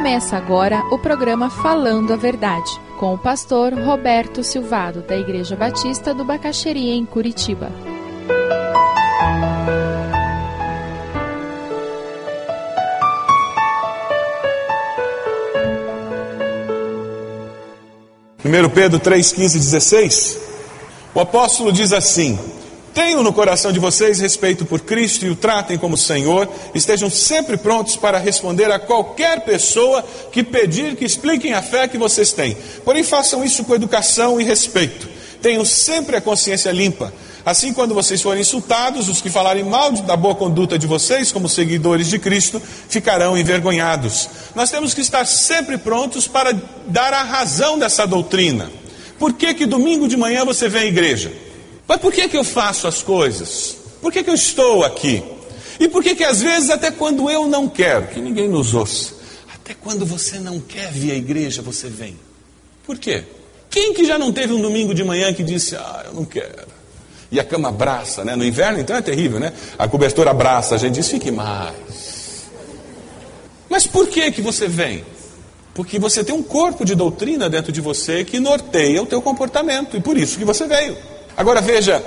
Começa agora o programa Falando a Verdade, com o pastor Roberto Silvado, da Igreja Batista do Bacaxeria, em Curitiba. Primeiro Pedro 3, 15 16, o apóstolo diz assim: Tenham no coração de vocês respeito por Cristo e o tratem como Senhor. Estejam sempre prontos para responder a qualquer pessoa que pedir que expliquem a fé que vocês têm. Porém, façam isso com educação e respeito. Tenham sempre a consciência limpa. Assim, quando vocês forem insultados, os que falarem mal da boa conduta de vocês, como seguidores de Cristo, ficarão envergonhados. Nós temos que estar sempre prontos para dar a razão dessa doutrina. Por que, que domingo de manhã você vem à igreja? Mas por que, que eu faço as coisas? Por que, que eu estou aqui? E por que, que às vezes, até quando eu não quero, que ninguém nos ouça, até quando você não quer vir à igreja, você vem? Por quê? Quem que já não teve um domingo de manhã que disse, ah, eu não quero? E a cama abraça, né? No inverno, então é terrível, né? A cobertura abraça, a gente diz, fique mais. Mas por que que você vem? Porque você tem um corpo de doutrina dentro de você que norteia o teu comportamento, e por isso que você veio. Agora veja,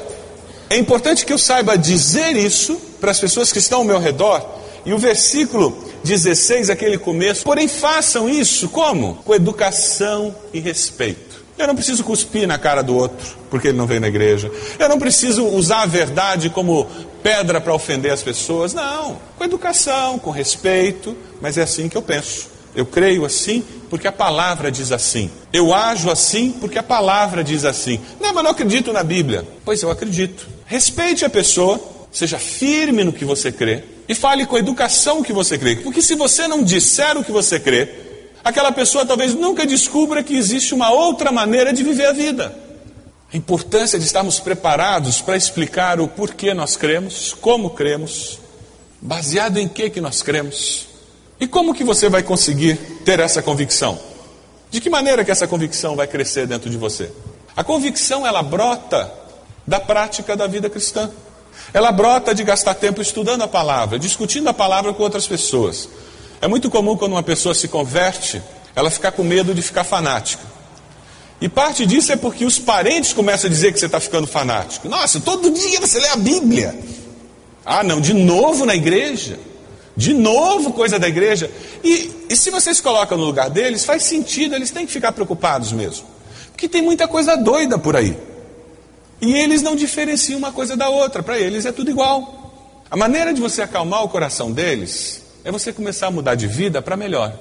é importante que eu saiba dizer isso para as pessoas que estão ao meu redor. E o versículo 16, aquele começo, porém façam isso como? Com educação e respeito. Eu não preciso cuspir na cara do outro, porque ele não vem na igreja. Eu não preciso usar a verdade como pedra para ofender as pessoas. Não, com educação, com respeito, mas é assim que eu penso. Eu creio assim porque a palavra diz assim. Eu ajo assim porque a palavra diz assim. Não, mas não acredito na Bíblia. Pois eu acredito. Respeite a pessoa, seja firme no que você crê e fale com educação que você crê. Porque se você não disser o que você crê, aquela pessoa talvez nunca descubra que existe uma outra maneira de viver a vida. A importância de estarmos preparados para explicar o porquê nós cremos, como cremos, baseado em que que nós cremos. E como que você vai conseguir ter essa convicção? De que maneira que essa convicção vai crescer dentro de você? A convicção ela brota da prática da vida cristã. Ela brota de gastar tempo estudando a palavra, discutindo a palavra com outras pessoas. É muito comum quando uma pessoa se converte, ela ficar com medo de ficar fanática. E parte disso é porque os parentes começam a dizer que você está ficando fanático. Nossa, todo dia você lê a Bíblia. Ah, não, de novo na igreja. De novo, coisa da igreja. E, e se vocês colocam no lugar deles, faz sentido, eles têm que ficar preocupados mesmo. Porque tem muita coisa doida por aí. E eles não diferenciam uma coisa da outra, para eles é tudo igual. A maneira de você acalmar o coração deles é você começar a mudar de vida para melhor.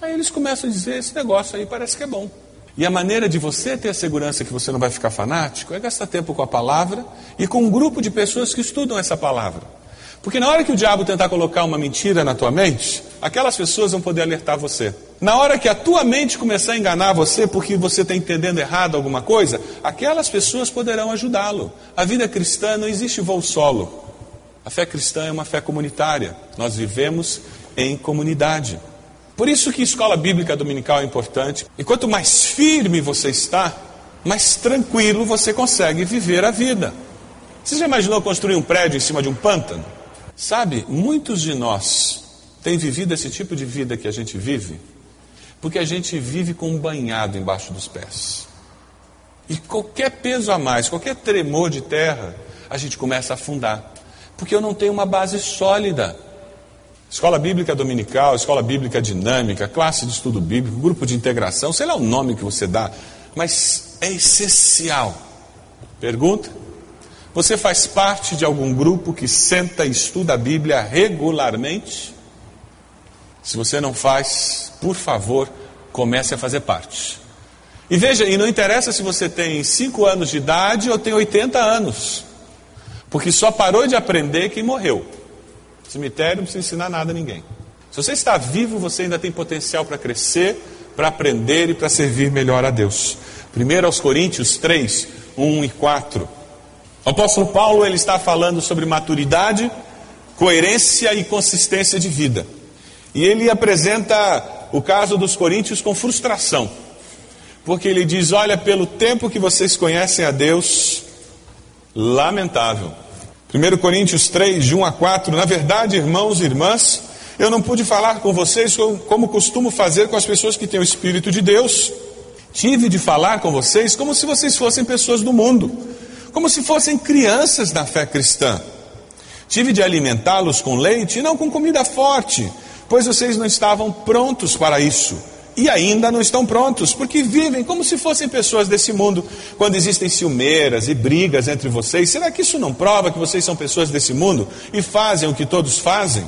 Aí eles começam a dizer: esse negócio aí parece que é bom. E a maneira de você ter a segurança que você não vai ficar fanático é gastar tempo com a palavra e com um grupo de pessoas que estudam essa palavra. Porque na hora que o diabo tentar colocar uma mentira na tua mente, aquelas pessoas vão poder alertar você. Na hora que a tua mente começar a enganar você porque você está entendendo errado alguma coisa, aquelas pessoas poderão ajudá-lo. A vida cristã não existe voo solo. A fé cristã é uma fé comunitária. Nós vivemos em comunidade. Por isso que escola bíblica dominical é importante. E quanto mais firme você está, mais tranquilo você consegue viver a vida. Você já imaginou construir um prédio em cima de um pântano? Sabe, muitos de nós têm vivido esse tipo de vida que a gente vive, porque a gente vive com um banhado embaixo dos pés. E qualquer peso a mais, qualquer tremor de terra, a gente começa a afundar, porque eu não tenho uma base sólida. Escola Bíblica Dominical, Escola Bíblica Dinâmica, classe de estudo bíblico, grupo de integração, sei lá o nome que você dá, mas é essencial. Pergunta? Você faz parte de algum grupo que senta e estuda a Bíblia regularmente? Se você não faz, por favor, comece a fazer parte. E veja, e não interessa se você tem 5 anos de idade ou tem 80 anos, porque só parou de aprender quem morreu. cemitério não precisa ensinar nada a ninguém. Se você está vivo, você ainda tem potencial para crescer, para aprender e para servir melhor a Deus. Primeiro aos Coríntios 3, 1 e 4. O apóstolo Paulo ele está falando sobre maturidade, coerência e consistência de vida. E ele apresenta o caso dos coríntios com frustração. Porque ele diz: Olha, pelo tempo que vocês conhecem a Deus, lamentável. 1 Coríntios 3, de 1 a 4. Na verdade, irmãos e irmãs, Eu não pude falar com vocês como costumo fazer com as pessoas que têm o Espírito de Deus. Tive de falar com vocês como se vocês fossem pessoas do mundo, como se fossem crianças da fé cristã. Tive de alimentá-los com leite e não com comida forte, pois vocês não estavam prontos para isso. E ainda não estão prontos, porque vivem como se fossem pessoas desse mundo. Quando existem ciumeiras e brigas entre vocês, será que isso não prova que vocês são pessoas desse mundo e fazem o que todos fazem?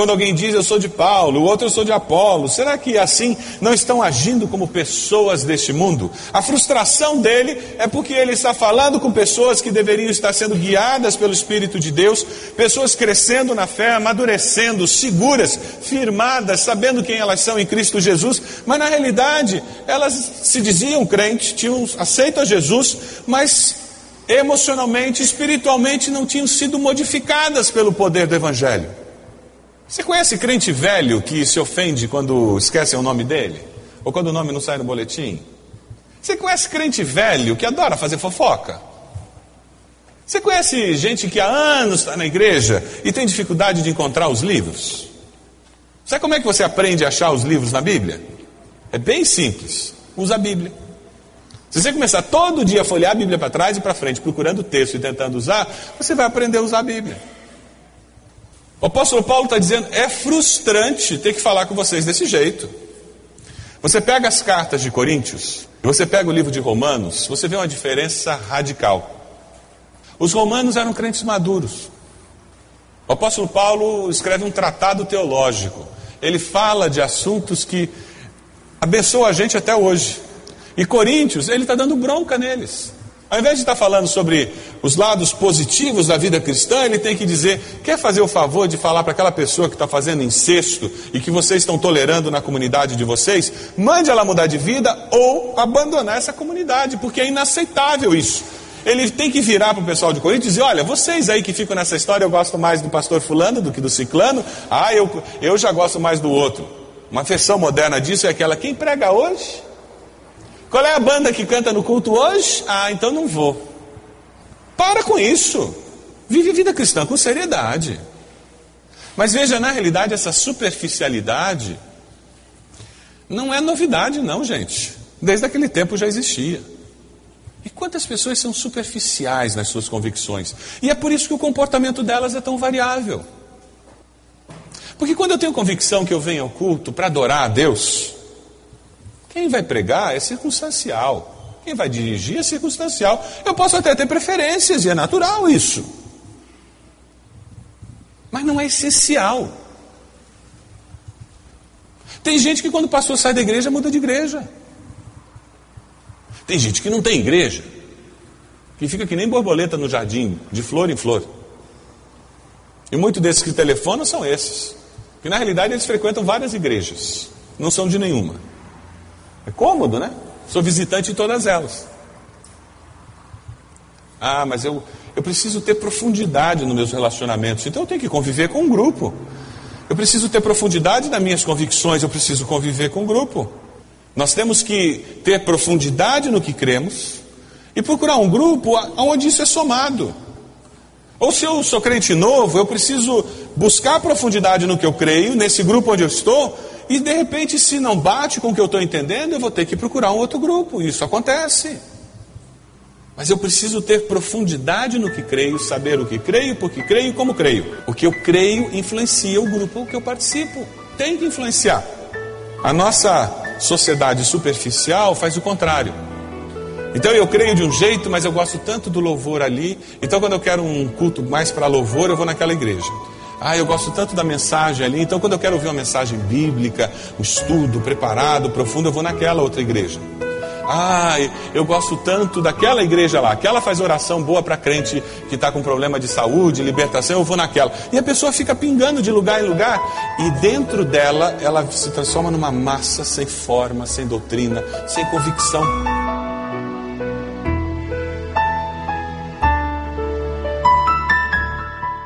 Quando alguém diz eu sou de Paulo, o outro eu sou de Apolo, será que assim não estão agindo como pessoas deste mundo? A frustração dele é porque ele está falando com pessoas que deveriam estar sendo guiadas pelo Espírito de Deus, pessoas crescendo na fé, amadurecendo, seguras, firmadas, sabendo quem elas são em Cristo Jesus, mas na realidade elas se diziam crentes, tinham aceito a Jesus, mas emocionalmente, espiritualmente não tinham sido modificadas pelo poder do Evangelho. Você conhece crente velho que se ofende quando esquecem o nome dele? Ou quando o nome não sai no boletim? Você conhece crente velho que adora fazer fofoca? Você conhece gente que há anos está na igreja e tem dificuldade de encontrar os livros? Sabe como é que você aprende a achar os livros na Bíblia? É bem simples. Usa a Bíblia. Se você começar todo dia a folhear a Bíblia para trás e para frente, procurando o texto e tentando usar, você vai aprender a usar a Bíblia. O apóstolo Paulo está dizendo: é frustrante ter que falar com vocês desse jeito. Você pega as cartas de Coríntios, você pega o livro de Romanos, você vê uma diferença radical. Os romanos eram crentes maduros. O apóstolo Paulo escreve um tratado teológico. Ele fala de assuntos que abençoam a gente até hoje. E Coríntios, ele está dando bronca neles. Ao invés de estar falando sobre os lados positivos da vida cristã, ele tem que dizer: quer fazer o favor de falar para aquela pessoa que está fazendo incesto e que vocês estão tolerando na comunidade de vocês? Mande ela mudar de vida ou abandonar essa comunidade, porque é inaceitável isso. Ele tem que virar para o pessoal de Corinto e dizer: olha, vocês aí que ficam nessa história, eu gosto mais do pastor Fulano do que do Ciclano, ah, eu, eu já gosto mais do outro. Uma versão moderna disso é aquela: quem prega hoje? Qual é a banda que canta no culto hoje? Ah, então não vou. Para com isso. Vive vida cristã com seriedade. Mas veja, na realidade, essa superficialidade não é novidade, não, gente. Desde aquele tempo já existia. E quantas pessoas são superficiais nas suas convicções? E é por isso que o comportamento delas é tão variável. Porque quando eu tenho convicção que eu venho ao culto para adorar a Deus, quem vai pregar é circunstancial. Quem vai dirigir é circunstancial. Eu posso até ter preferências, e é natural isso. Mas não é essencial. Tem gente que quando o pastor sai da igreja muda de igreja. Tem gente que não tem igreja, que fica que nem borboleta no jardim, de flor em flor. E muitos desses que telefonam são esses. Que na realidade eles frequentam várias igrejas, não são de nenhuma. É cômodo, né? Sou visitante em todas elas. Ah, mas eu, eu preciso ter profundidade nos meus relacionamentos, então eu tenho que conviver com um grupo. Eu preciso ter profundidade nas minhas convicções, eu preciso conviver com um grupo. Nós temos que ter profundidade no que cremos e procurar um grupo onde isso é somado. Ou se eu sou crente novo, eu preciso buscar profundidade no que eu creio, nesse grupo onde eu estou, e de repente, se não bate com o que eu estou entendendo, eu vou ter que procurar um outro grupo. Isso acontece. Mas eu preciso ter profundidade no que creio, saber o que creio, porque creio e como creio. O que eu creio influencia o grupo que eu participo. Tem que influenciar. A nossa sociedade superficial faz o contrário. Então eu creio de um jeito, mas eu gosto tanto do louvor ali. Então quando eu quero um culto mais para louvor, eu vou naquela igreja. Ah, eu gosto tanto da mensagem ali, então quando eu quero ouvir uma mensagem bíblica, um estudo preparado, profundo, eu vou naquela outra igreja. Ah, eu gosto tanto daquela igreja lá, aquela faz oração boa para crente que está com problema de saúde, libertação, eu vou naquela. E a pessoa fica pingando de lugar em lugar, e dentro dela ela se transforma numa massa sem forma, sem doutrina, sem convicção.